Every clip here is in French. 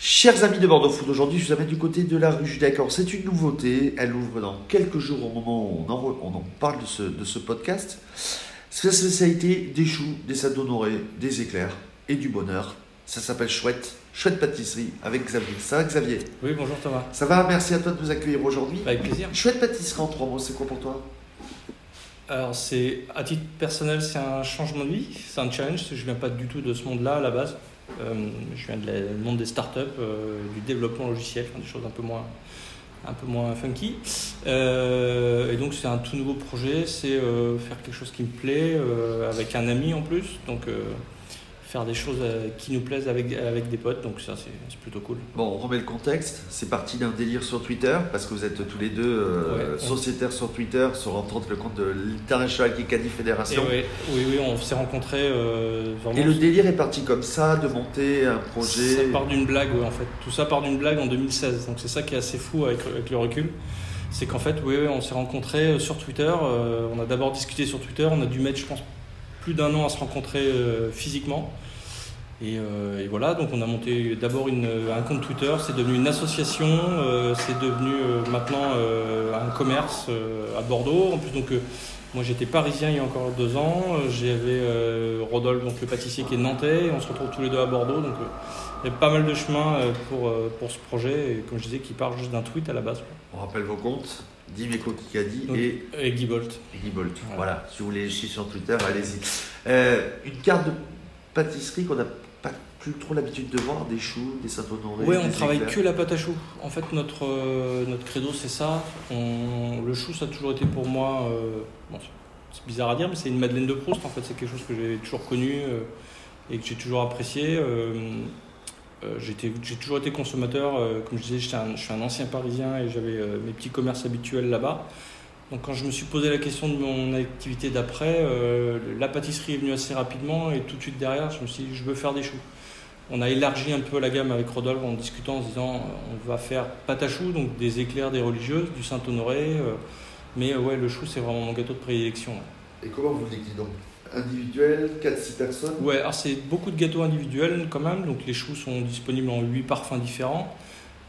Chers amis de Bordeaux Food, aujourd'hui je vous amène du côté de la rue Judec. Alors c'est une nouveauté, elle ouvre dans quelques jours au moment où on en, on en parle de ce, de ce podcast. Sa spécialité des choux, des salades honorées, des éclairs et du bonheur. Ça s'appelle Chouette, Chouette Pâtisserie avec Xavier. Ça va Xavier? Oui, bonjour Thomas. Ça va, merci à toi de nous accueillir aujourd'hui. Avec plaisir. Chouette Pâtisserie en trois mots, c'est quoi pour toi? Alors, c'est à titre personnel, c'est un changement de vie, c'est un challenge. Je viens pas du tout de ce monde-là à la base. Euh, je viens du monde des startups, euh, du développement logiciel, des choses un peu moins, un peu moins funky. Euh, et donc, c'est un tout nouveau projet. C'est faire quelque chose qui me plaît avec un ami en plus. Donc, faire des choses euh, qui nous plaisent avec, avec des potes. Donc, ça, c'est plutôt cool. Bon, on remet le contexte. C'est parti d'un délire sur Twitter, parce que vous êtes tous les deux euh, Ouais. sociétaires sur Twitter, sur autres le compte de l'International Kikadi Fédération. ouais, oui, oui, on s'est rencontrés euh, vraiment. Et le délire est parti comme ça, de monter un projet. Ça part d'une blague, ouais, en fait. Tout ça part d'une blague en 2016. Donc c'est ça qui est assez fou avec, avec le recul. C'est qu'en fait, oui, oui, on s'est rencontrés sur Twitter. euh, on a d'abord discuté sur Twitter. On a dû mettre, je pense, plus d'un an à se rencontrer euh, physiquement. Et, euh, et voilà, donc on a monté d'abord un compte Twitter, c'est devenu une association, euh, c'est devenu maintenant un commerce à Bordeaux. En plus, donc moi j'étais parisien il y a encore deux ans, j'avais Rodolphe, donc le pâtissier qui est nantais, et on se retrouve tous les deux à Bordeaux. Donc il y a pas mal de chemin pour, pour ce projet, et comme je disais, qui part juste d'un tweet à la base. On rappelle vos comptes, Dimeco Kikadi Donc, et Et Guy Bolt. Guy Bolt. Voilà. Voilà. si vous voulez les chier sur Twitter, allez-y. Euh, une carte de pâtisserie qu'on n'a pas plus trop l'habitude de voir, des choux, des saints-honorés. Oui, on travaille éclairs. que la pâte à choux. En fait, notre, euh, notre credo, c'est ça. On- le chou, ça a toujours été pour moi, euh, bon, c'est- bizarre à dire, mais c'est une Madeleine de Proust. En fait, c'est quelque chose que j'ai toujours connu et que j'ai toujours apprécié. Euh, j'ai toujours été consommateur. euh, comme je disais, je suis un ancien parisien et j'avais euh, mes petits commerces habituels là-bas. Donc quand je me suis posé la question de mon activité d'après, la pâtisserie est venue assez rapidement et tout de suite derrière, je me suis dit, je veux faire des choux. On a élargi un peu la gamme avec Rodolphe en discutant, en se disant on va faire pâte à choux, donc des éclairs, des religieuses, du Saint-Honoré. mais ouais, le chou, c'est vraiment mon gâteau de prédilection. Et comment vous le déclinez donc Individuel, 4-6 personnes Ouais, alors c'est beaucoup de gâteaux individuels quand même, donc les choux sont disponibles en 8 parfums différents.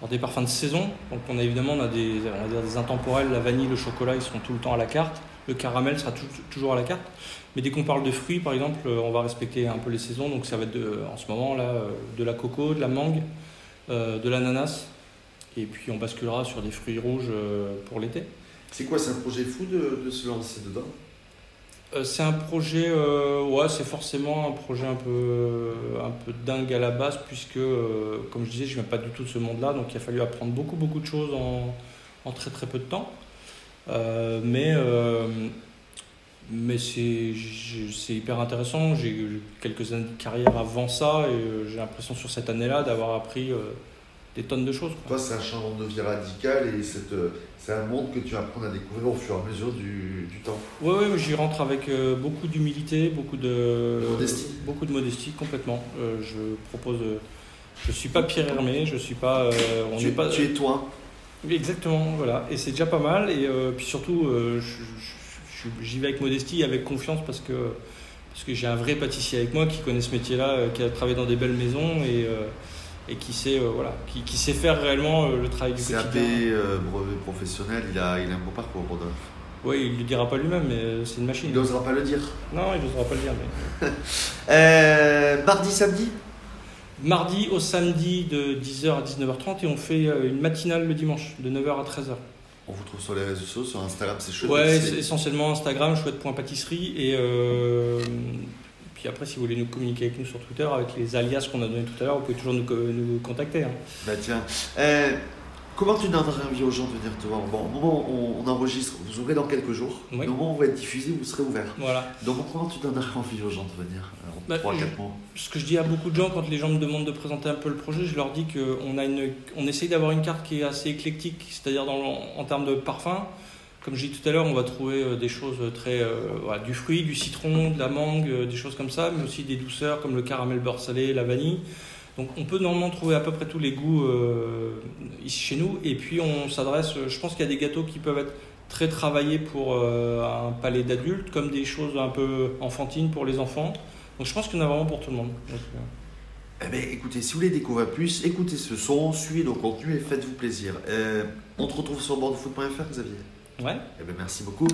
Alors des parfums de saison, donc on a évidemment on a des, on dire des intemporels, la vanille, le chocolat, ils seront tout le temps à la carte. Le caramel sera tou- toujours à la carte. Mais dès qu'on parle de fruits, par exemple, euh, on va respecter un peu les saisons, donc ça va être de, en ce moment là euh, de la coco, de la mangue, euh, de l'ananas, et puis on basculera sur des fruits rouges euh, pour l'été. C'est quoi, c'est un projet fou de, de se lancer dedans? C'est un projet, euh, ouais, c'est forcément un projet un peu, un peu dingue à la base, puisque, euh, comme je disais, je viens pas du tout de ce monde-là, donc il a fallu apprendre beaucoup, beaucoup de choses en, très, très peu de temps. Euh, mais euh, mais c'est, hyper intéressant. J'ai eu quelques années de carrière avant ça, et euh, j'ai l'impression sur cette année-là d'avoir appris euh, des tonnes de choses. quoi. Toi, c'est un changement de vie radical et c'est, euh, c'est un monde que tu vas apprendre à découvrir au fur et à mesure du, du temps. Ouais, ouais, j'y rentre avec euh, beaucoup d'humilité, beaucoup de Modestie. beaucoup de modestie complètement. Euh, je propose, je suis pas Pierre Hermé, je suis pas, on tu, n'est pas. tu es toi. Oui, Exactement, voilà, et c'est déjà pas mal. Et puis surtout, je- je- je- j'y vais avec modestie, et avec confiance parce que parce que j'ai un vrai pâtissier avec moi qui connaît ce métier-là, qui a travaillé dans des belles maisons et et qui sait euh, voilà, qui, qui sait faire réellement euh, le travail du CAP, quotidien. euh, brevet professionnel, il a, il a un beau parcours, Rodolphe. Oui, il le dira pas lui-même, mais c'est une machine. Il n'osera pas le dire. Non, il n'osera pas le dire. Mais... Mardi, samedi? Mardi au samedi de 10h à 19h30 et on fait une matinale le dimanche de 9h à 13h. On vous trouve sur les réseaux sociaux, sur Instagram, c'est chouette. Ouais, essentiellement Instagram, chouette.pâtisserie et puis après si vous voulez nous communiquer avec nous sur Twitter avec les alias qu'on a donnés tout à l'heure, vous pouvez toujours nous, nous contacter. hein. Bah tiens. Euh, comment tu donnerais envie aux gens de venir te voir? Bon, au moment où on, enregistre, vous ouvrez dans quelques jours. Oui. Au moment où on va être diffusé, vous serez ouvert. Voilà. Donc comment tu donnerais envie aux gens de venir Bah, Alors, 3-4 je- mots. Ce que je dis à beaucoup de gens quand les gens me demandent de présenter un peu le projet, je leur dis qu'on a une, on essaye d'avoir une carte qui est assez éclectique, c'est-à-dire en termes de parfum. Comme je dis tout à l'heure, on va trouver euh, des choses très euh, du fruit, du citron, de la mangue, euh, des choses comme ça, mais aussi des douceurs comme le caramel beurre salé, la vanille. Donc on peut normalement trouver à peu près tous les goûts euh, ici chez nous. Et puis on s'adresse, je pense qu'il y a des gâteaux qui peuvent être très travaillés pour euh, un palais d'adulte, comme des choses un peu enfantines pour les enfants. Donc je pense qu'il y en a vraiment pour tout le monde. Euh, Eh bien, écoutez, si vous voulez découvrir plus, écoutez ce son, suivez nos contenus et faites-vous plaisir. Euh, on te retrouve sur bordefoot.fr, Xavier. Ouais. Eh bien, merci beaucoup.